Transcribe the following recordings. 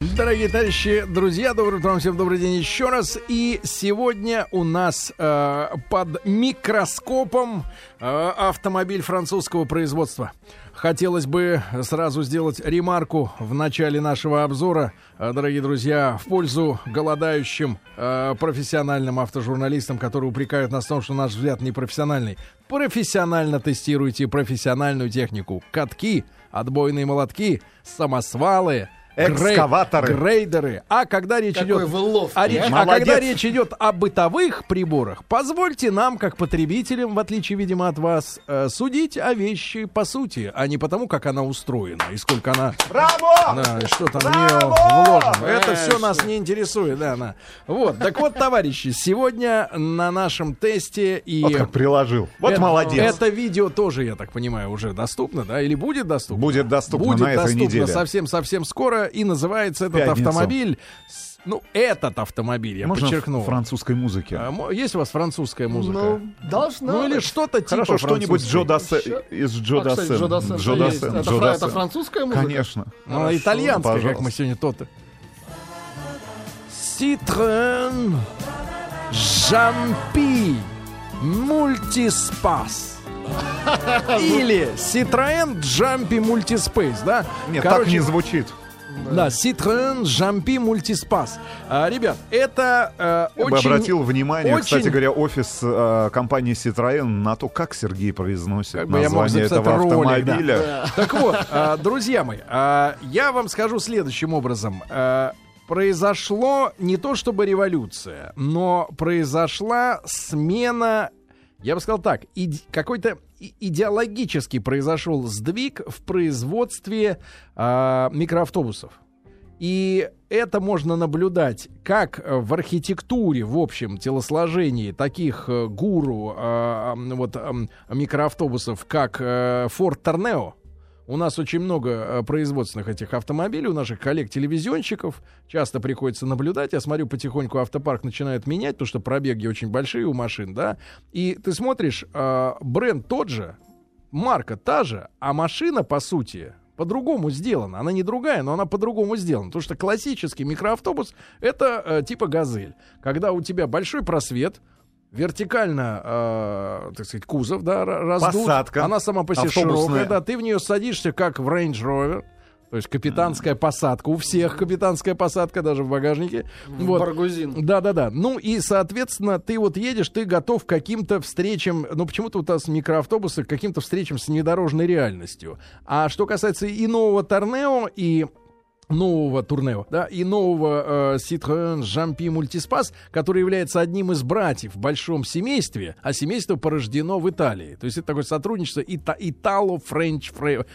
Дорогие товарищи, друзья, доброе утро, всем добрый день еще раз. И сегодня у нас э, под микроскопом э, автомобиль французского производства. Хотелось бы сразу сделать ремарку в начале нашего обзора, э, дорогие друзья, в пользу голодающим э, профессиональным автожурналистам, которые упрекают нас в том, что наш взгляд непрофессиональный. Профессионально тестируйте профессиональную технику. Катки, отбойные молотки, самосвалы, Экскаваторы. Грейдеры. А когда речь Какой идет... вы ловкий, а, речь- а? когда речь идет о бытовых приборах, позвольте нам, как потребителям, в отличие, видимо, от вас, э, судить о вещи по сути, а не потому, как она устроена и сколько она... Браво! Да, что там в нее вложено. Это все нас не интересует, да, да. Вот, так вот, товарищи, сегодня на нашем тесте и... Вот как приложил. Вот это, молодец. Это видео тоже, я так понимаю, уже доступно, да? Или будет доступно? Будет доступно Будет на этой доступно неделе. совсем-совсем скоро. И называется этот пятницу. автомобиль... Ну, этот автомобиль, я Можно подчеркну. французской музыки? А, Есть у вас французская музыка? Ну, должна. Ну, или что-то типа Хорошо, что-нибудь Джо. Дассен. Из Джо А, кстати, Дассен. Джо Дассен Джо Это, Джо фра- это французская музыка? Конечно. Ну, Она итальянская, как пожалуйста. мы сегодня то-то. Citroën Жампи Мультиспас. Или Citroën Jumpy Multispace, да? Нет, так не звучит. Да, Citroën Jumpy Multispace. А, ребят, это э, Я бы обратил внимание, очень- кстати говоря, офис э, компании Citroën на то, как Сергей произносит Как название этого ролик, да. автомобиля. Так вот, а, друзья мои, а, я вам скажу следующим образом. А, Произошло не то чтобы революция, но произошла смена, я бы сказал так, иде- какой-то идеологически произошел сдвиг в производстве а, микроавтобусов. И это можно наблюдать как э, в архитектуре, в общем телосложении таких э, гуру э, вот, м, микроавтобусов, как э, Ford Tornado. У нас очень много э, производственных этих автомобилей, у наших коллег-телевизионщиков. Часто приходится наблюдать. Я смотрю, потихоньку автопарк начинает менять, потому что пробеги очень большие у машин, да. И ты смотришь, э, бренд тот же, марка та же, а машина, по сути, по-другому сделана. Она не другая, но она по-другому сделана. Потому что классический микроавтобус — это э, типа «Газель». Когда у тебя большой просвет, вертикально, э, так сказать, кузов, да, ра- раздут. Посадка Она сама по себе широкая, да, ты в нее садишься, как в Range Rover. То есть капитанская посадка. У всех капитанская посадка, даже в багажнике. Вот. Баргузин. Да, да, да. Ну и, соответственно, ты вот едешь, ты готов к каким-то встречам, ну почему-то у нас микроавтобусы к каким-то встречам с внедорожной реальностью. А что касается и нового Торнео, и нового Турнео, да, и нового э, Citroën Jumpy Multispace, который является одним из братьев в большом семействе, а семейство порождено в Италии. То есть это такое сотрудничество ита- Итало-Френч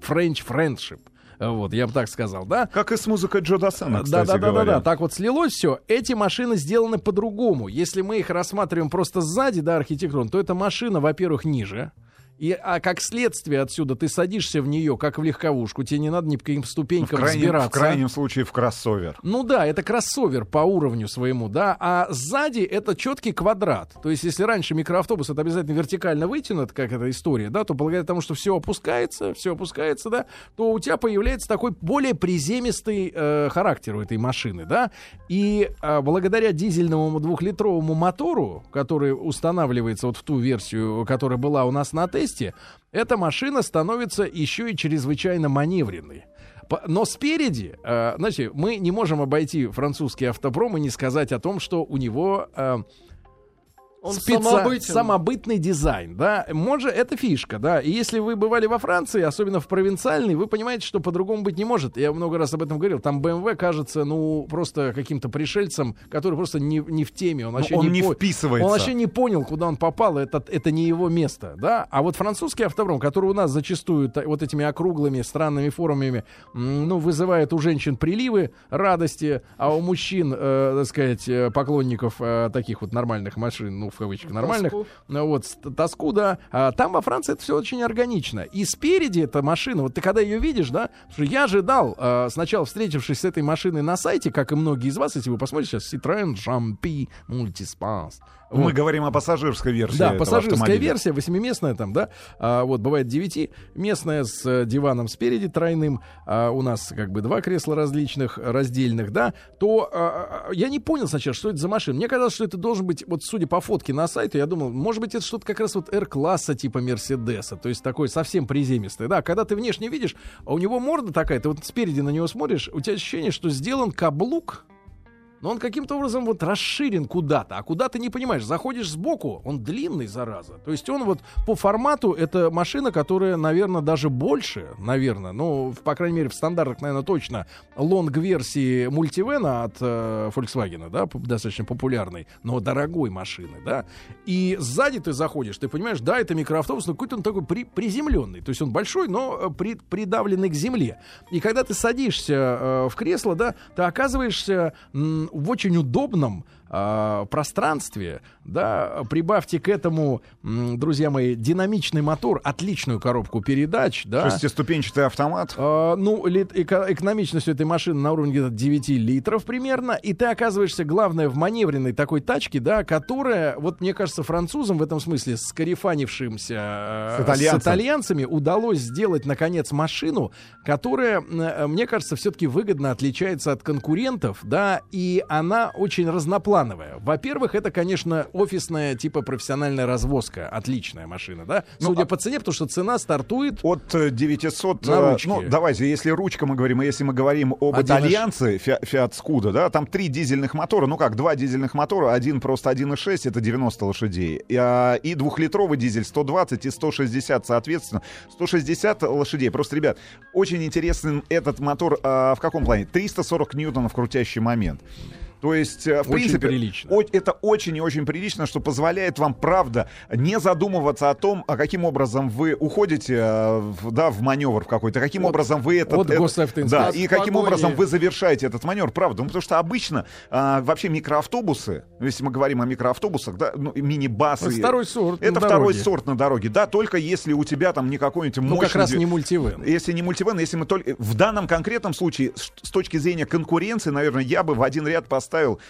Френч Friendship. Э, Вот, я бы так сказал, да? Как и с музыкой Джо Дассена, Да, кстати да, да, да, говоря. да. Так вот слилось все. Эти машины сделаны по-другому. Если мы их рассматриваем просто сзади, да, архитектурно, то эта машина, во-первых, ниже. И, а как следствие отсюда ты садишься в нее, как в легковушку, тебе не надо ни по каким В ступенькам крайнем, взбираться. в крайнем случае в кроссовер. Ну да, это кроссовер по уровню своему, да, а сзади это четкий квадрат. То есть, если раньше микроавтобус это обязательно вертикально вытянут, как эта история, да, то благодаря тому, что все опускается, все опускается, да, то у тебя появляется такой более приземистый э, характер у этой машины, да. И э, благодаря дизельному двухлитровому мотору, который устанавливается вот в ту версию, которая была у нас на тесте, эта машина становится еще и чрезвычайно маневренной. Но спереди, э, знаете, мы не можем обойти французский автопром и не сказать о том, что у него э, Он спеца- самобытен. самобытный дизайн, да, может, это фишка, да, и если вы бывали во Франции, особенно в провинциальной, вы понимаете, что по-другому быть не может, я много раз об этом говорил, там BMW кажется, ну, просто каким-то пришельцем, который просто не, не в теме, он вообще он не, не по- вписывается. он вообще не понял, куда он попал, это, это не его место, да, а вот французский автопром, который у нас зачастую вот этими округлыми странными формами, ну, вызывает у женщин приливы радости, а у мужчин, э, так сказать, э, поклонников э, таких вот нормальных машин, ну, в кавычках нормальных, Тоску. ну, вот, тоску, да. А там во Франции это все очень органично. И спереди эта машина, вот ты когда ее видишь, да, я ожидал, э, сначала встретившись с этой машиной на сайте, как и многие из вас, если вы посмотрите сейчас, Citroën Jumpy Multispace, Мы Вот. говорим о пассажирской версии. Да, пассажирская автомобиля. версия, восьмиместная там, да, а, вот бывает девятиместная с э, диваном спереди тройным, а у нас как бы два кресла различных, раздельных, да, то а, а, я не понял сначала, что это за машина. Мне казалось, что это должен быть, вот судя по фотке на сайте, я думал, может быть, это что-то как раз вот R-класса типа Мерседеса, то есть такой совсем приземистый, да, когда ты внешне видишь, а у него морда такая, ты вот спереди на него смотришь, у тебя ощущение, что сделан каблук, но он каким-то образом вот расширен куда-то, а куда ты не понимаешь. Заходишь сбоку, он длинный, зараза. То есть он вот по формату, это машина, которая, наверное, даже больше, наверное, ну, по крайней мере, в стандартах, наверное, точно, long-версии Multivan а от э, Volkswagen, да, достаточно популярной, но дорогой машины, да. И сзади ты заходишь, ты понимаешь, да, это микроавтобус, но какой-то он такой при- приземленный. То есть он большой, но э, при- придавленный к земле. И когда ты садишься э, в кресло, да, ты оказываешься в очень удобном э, пространстве, да, прибавьте к этому, друзья мои, динамичный мотор, отличную коробку передач, да. Шестиступенчатый автомат. А, ну, лит- эко- экономичность этой машины на уровне где-то 9 литров примерно, и ты оказываешься, главное, в маневренной такой тачке, да, которая, вот мне кажется, французам в этом смысле, скарифанившимся э, С итальянцем. с итальянцами, удалось сделать, наконец, машину, которая, э, мне кажется, все-таки выгодно отличается от конкурентов, да, и она очень разноплановая. Во-первых, это, конечно, офисная, типа профессиональная развозка, отличная машина, да, Ну, судя а- по цене, потому что цена стартует От э, 900... На э, ручке. Ну, давайте, если ручка мы говорим, и если мы говорим об 1,6. итальянце, Фи- Fiat Scudo, да, там три дизельных мотора, ну как, два дизельных мотора, один просто 1,6, это 90 лошадей, и, а, и двухлитровый дизель 120 и 160, соответственно, 160 лошадей. Просто, ребят, очень интересен этот мотор а, в каком плане? 340 ньютонов крутящий момент. То есть, э, в Очень принципе, прилично. о- это очень и очень прилично, что позволяет вам, правда, не задумываться о том, а каким образом вы уходите э, да, в маневр в какой-то, каким От- образом вы этот... от это-. Да, и каким погони. образом вы завершаете этот маневр, правда. Ну, потому что обычно а, вообще микроавтобусы, ну, если мы говорим о микроавтобусах, да, ну, мини-басы... Это второй сорт Это на второй дороге. сорт на дороге, да, только если у тебя там не какой-нибудь Ну, мощный... как раз не мультивен. если не мультивен, если мы только... В данном конкретном случае, с точки зрения конкуренции, наверное, я бы в один ряд поставил,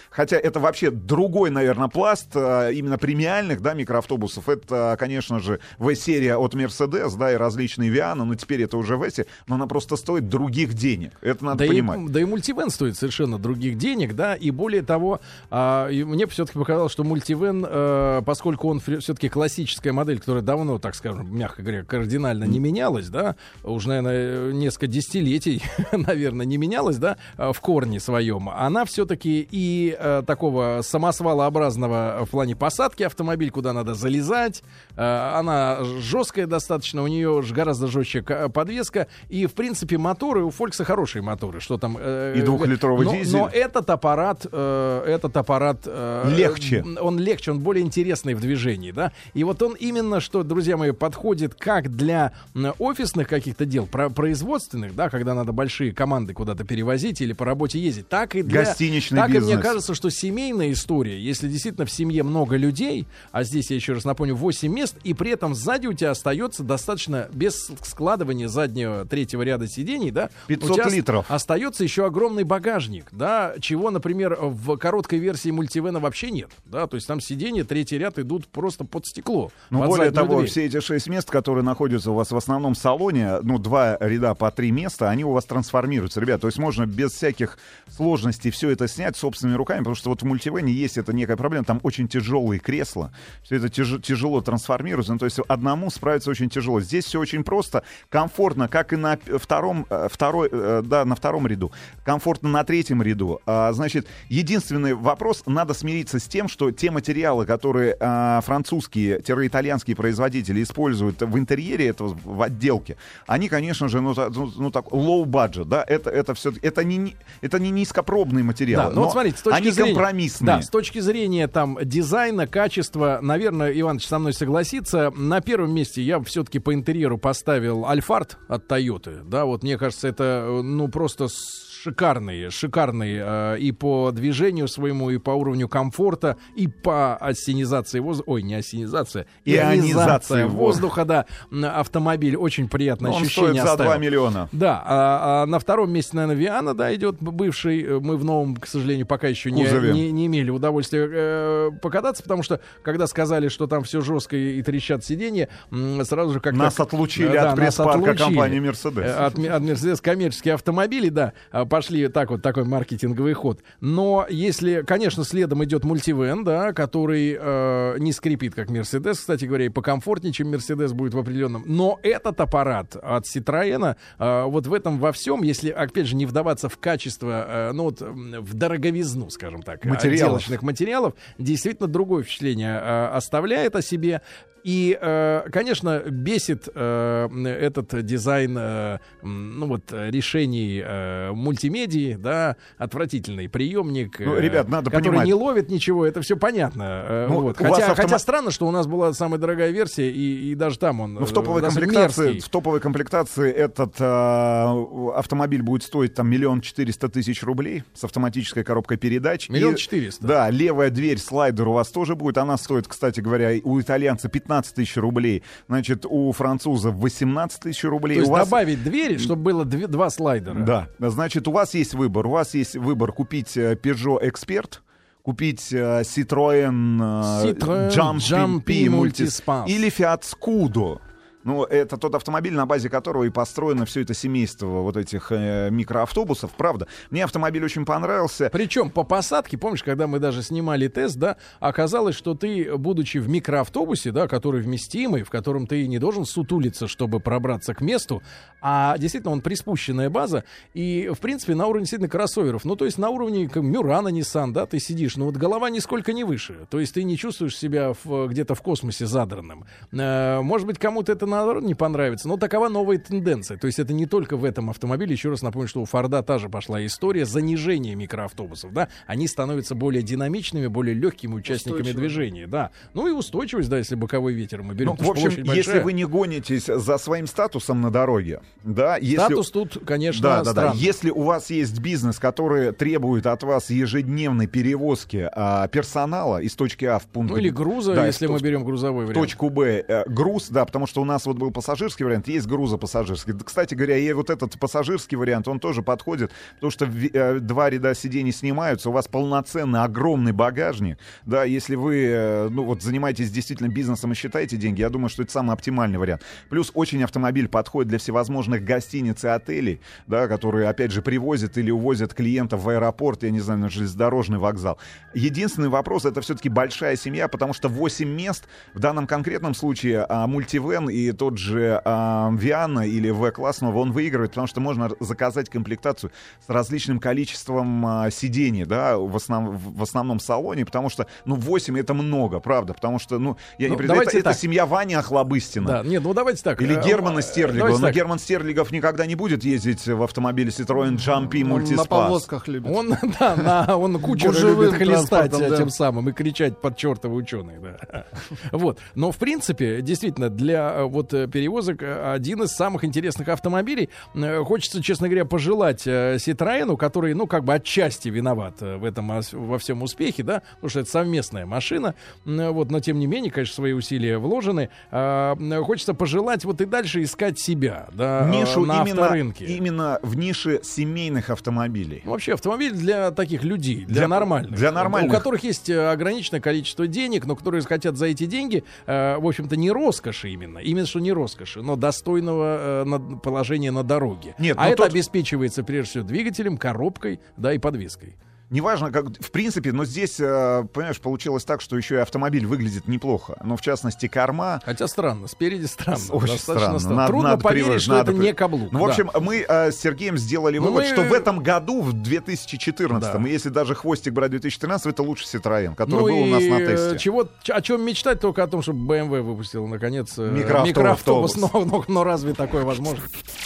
хотя это вообще другой, наверное, пласт а, именно премиальных, да, микроавтобусов. Это, конечно же, V-серия от Mercedes, да, и различные Viana, но теперь это уже v но она просто стоит других денег. Это надо Да и, понимать. да и мультивен стоит совершенно других денег, да, и более того, а, и мне все-таки показалось, что мультивен, э, поскольку он все-таки классическая модель, которая давно, так скажем, мягко говоря, кардинально не менялась, да, уже, наверное, несколько десятилетий, наверное, не менялась, да, э, в корне своем, она все-таки и э, такого самосвалообразного в плане посадки автомобиль, куда надо залезать, она жесткая достаточно, у нее гораздо жестче к- подвеска, и, в принципе, моторы, у Фолькса хорошие моторы, что там... э, И двухлитровый но, дизель. Но этот аппарат, э, этот аппарат... э, Легче. э, Он легче, он более интересный в движении, да. И вот он именно, что, друзья мои, подходит как для офисных каких-то дел, про- производственных, да, когда надо большие команды куда-то перевозить или по работе ездить, так и для... Гостиничный так и мне бизнес. кажется, что семейная история, если действительно в семье много людей, а здесь, я еще раз напомню, 8 мест, и при этом сзади у тебя остается достаточно, без складывания заднего третьего ряда сидений, да, 500 у тебя литров. остается еще огромный багажник, да, чего, например, в короткой версии мультивена вообще нет, да, то есть там сиденья, третий ряд идут просто под стекло. Ну, более того, дверь. все эти шесть мест, которые находятся у вас в основном салоне, ну, два ряда по три места, они у вас трансформируются, ребят. То есть можно без всяких сложностей все это снять собственными руками, потому что вот в мультивене есть это некая проблема, там очень тяжелые кресла, все это тяж- тяжело трансформируется, ну, то есть одному справиться очень тяжело. Здесь все очень просто, комфортно, как и на втором, э, второй, э, да, на втором ряду, комфортно на третьем ряду. А, значит, единственный вопрос, надо смириться с тем, что те материалы, которые а, французские-итальянские производители используют в интерьере этого, в отделке, они, конечно же, ну, ну, ну, так, low budget, да, это, это все, это не, это не низкопробные материалы, Да, ну вот но смотрите, с точки они зрения, компромиссные. Да, с точки зрения там дизайна, качества, наверное, Иваныч со мной согласится. На первом месте я все-таки по интерьеру поставил Альфард от Тойоты. Да, вот мне кажется, это э, ну просто шикарный, шикарный э, и по движению своему, и по уровню комфорта, и по осенизации воздуха. Ой, не осенизация, Ионизация воздуха, да. Автомобиль очень приятное Он ощущение стоит за оставил. 2 миллиона. Да, а, а на втором месте, наверное, Виана, да, идет бывший. Мы в новом, к сожалению, пока еще не, Кузове. не, не имели удовольствия э, покататься, потому что, когда сказали, что там все жестко и, и трещат сиденья, сразу же как-то... Нас отлучили да, от пресс-парка компании Mercedes. От, от Mercedes коммерческие автомобили, да, а, пошли так вот такой маркетинговый ход. Но если, конечно, следом идет мультивен, да, который э, не скрипит, как Mercedes, кстати говоря, и покомфортнее, чем Mercedes будет в определенном. Но этот аппарат от Citroёn, э, вот в этом во всем, если, опять же, не вдаваться в качество, э, ну вот в дороговизну, скажем так, Материалов. отделочных материалов, действительно другое впечатление э, оставляет о себе. И, э, конечно, бесит э, этот дизайн, э, ну вот, э, решений э, мультимедии, да, отвратительный приемник, Ну, э, ребят, надо который понимать. не ловит ничего, это все понятно. э, Ну, вот. Хотя, автома- хотя странно, что у нас была самая дорогая версия, и, и даже там он Ну, в э, топовой достаточно комплектации, мерзкий. в топовой комплектации этот а, автомобиль будет стоить там миллион четыреста тысяч рублей с автоматической коробкой передач. Миллион четыреста. Да, левая дверь, слайдер у вас тоже будет. Она стоит, кстати говоря, у итальянца 15 тысяч рублей. Значит, у француза 18 тысяч рублей. То есть у вас... добавить двери, чтобы было две- два слайдера. Да, значит, у вас есть выбор. У вас есть выбор купить э, Peugeot Expert, купить э, Citroën, э, Citroën Jumpy Jumpy P Multispace. или Fiat Scudo. Ну, это тот автомобиль, на базе которого и построено все это семейство вот этих э, микроавтобусов, правда. Мне автомобиль очень понравился. Причем по посадке, помнишь, когда мы даже снимали тест, да, оказалось, что ты, будучи в микроавтобусе, да, который вместимый, в котором ты не должен сутулиться, чтобы пробраться к месту, а действительно он приспущенная база, и, в принципе, на уровне действительно кроссоверов, ну, то есть на уровне как, Мюрана, Nissan, да, ты сидишь, но вот голова нисколько не выше, то есть ты не чувствуешь себя где-то в космосе задранным. Э, может быть, кому-то это, наоборот, не понравится, но такова новая тенденция, то есть это не только в этом автомобиле, еще раз напомню, что у Форда та же пошла история занижения микроавтобусов, да, они становятся более динамичными, более легкими участниками движения, да, ну и устойчивость, да, если боковой ветер мы берем, Ну, в общем, если вы не гонитесь за своим статусом на дороге, да, если... Статус тут, конечно, Да, да, да. Если у вас есть бизнес, который требует от вас ежедневной перевозки а, персонала из точки А в пункт Ну или груза, Да, если мы берем грузовой в вариант. точку Б э, груз, да, потому что у нас вот был пассажирский вариант, есть грузопассажирский. Кстати говоря, и вот этот пассажирский вариант, он тоже подходит, потому что э, два ряда сидений снимаются, у вас полноценный огромный багажник, да, если вы, э, ну вот занимаетесь действительно бизнесом и считаете деньги, я думаю, что это самый оптимальный вариант. Плюс очень автомобиль подходит для всевозможных гостиниц и отелей, да, которые, опять же, привозят или увозят клиентов в аэропорт, я не знаю, на железнодорожный вокзал. Единственный вопрос, это все-таки большая семья, потому что 8 мест, в данном конкретном случае а, мультивен и тот же а, Виана или В-классного, он выигрывает, потому что можно заказать комплектацию с различным количеством а, сидений, да, в, основ- в основном салоне, потому что, ну, 8 это много, правда, потому что, ну, я Ну, не представляю, давайте это, это семья Вани Охлобыстина. Да, нет, ну давайте так. Или э, Германа э, Стерлигова. Но так. Герман Стерлигов никогда не будет ездить в автомобиле Citroёn Jumpy Он Multispace. на повозках любит. Он, да, на, он Гужевым любит хлестать э, да. тем самым и кричать под чертова ученых, да. Вот. Но, в принципе, действительно, для э, вот э, перевозок э, один из самых интересных автомобилей. Э, Хочется, честно говоря, пожелать Ситроену, который, ну, как бы отчасти виноват в этом во всем успехе, да, потому что это совместная машина, вот, но тем не менее, конечно, свои усилия вложены. А, Хочется пожелать вот и дальше искать себя, да, Нишу на именно, авторынке. именно в нише семейных автомобилей. Ну, Вообще автомобиль для таких людей, для, Для- нормальных. для нормальных. У которых есть ограниченное количество денег, но которые хотят за эти деньги, в общем-то, не роскоши именно. Именно что не роскоши, но достойного э, положения на дороге. Нет, а но это тут- обеспечивается прежде всего двигателем, коробкой, да, и подвеской. Неважно, как, в принципе, но здесь, э, понимаешь, получилось так, что еще и автомобиль выглядит неплохо. Но в частности, корма. Хотя странно, спереди странно. Очень достаточно странно. Надо- Трудно надо поверить, привык- что надо это при- не каблук. Ну, в общем, мы э, с Сергеем сделали Ну, вывод, мы- что в этом году, в 2014, Да. если даже хвостик брать 2013, это лучше Citroёn, который ну был у нас на тесте. Чего, о чем мечтать только о том, чтобы BMW выпустил наконец э, Микроавтобус. микроавтобус, но, но, но разве такое возможно?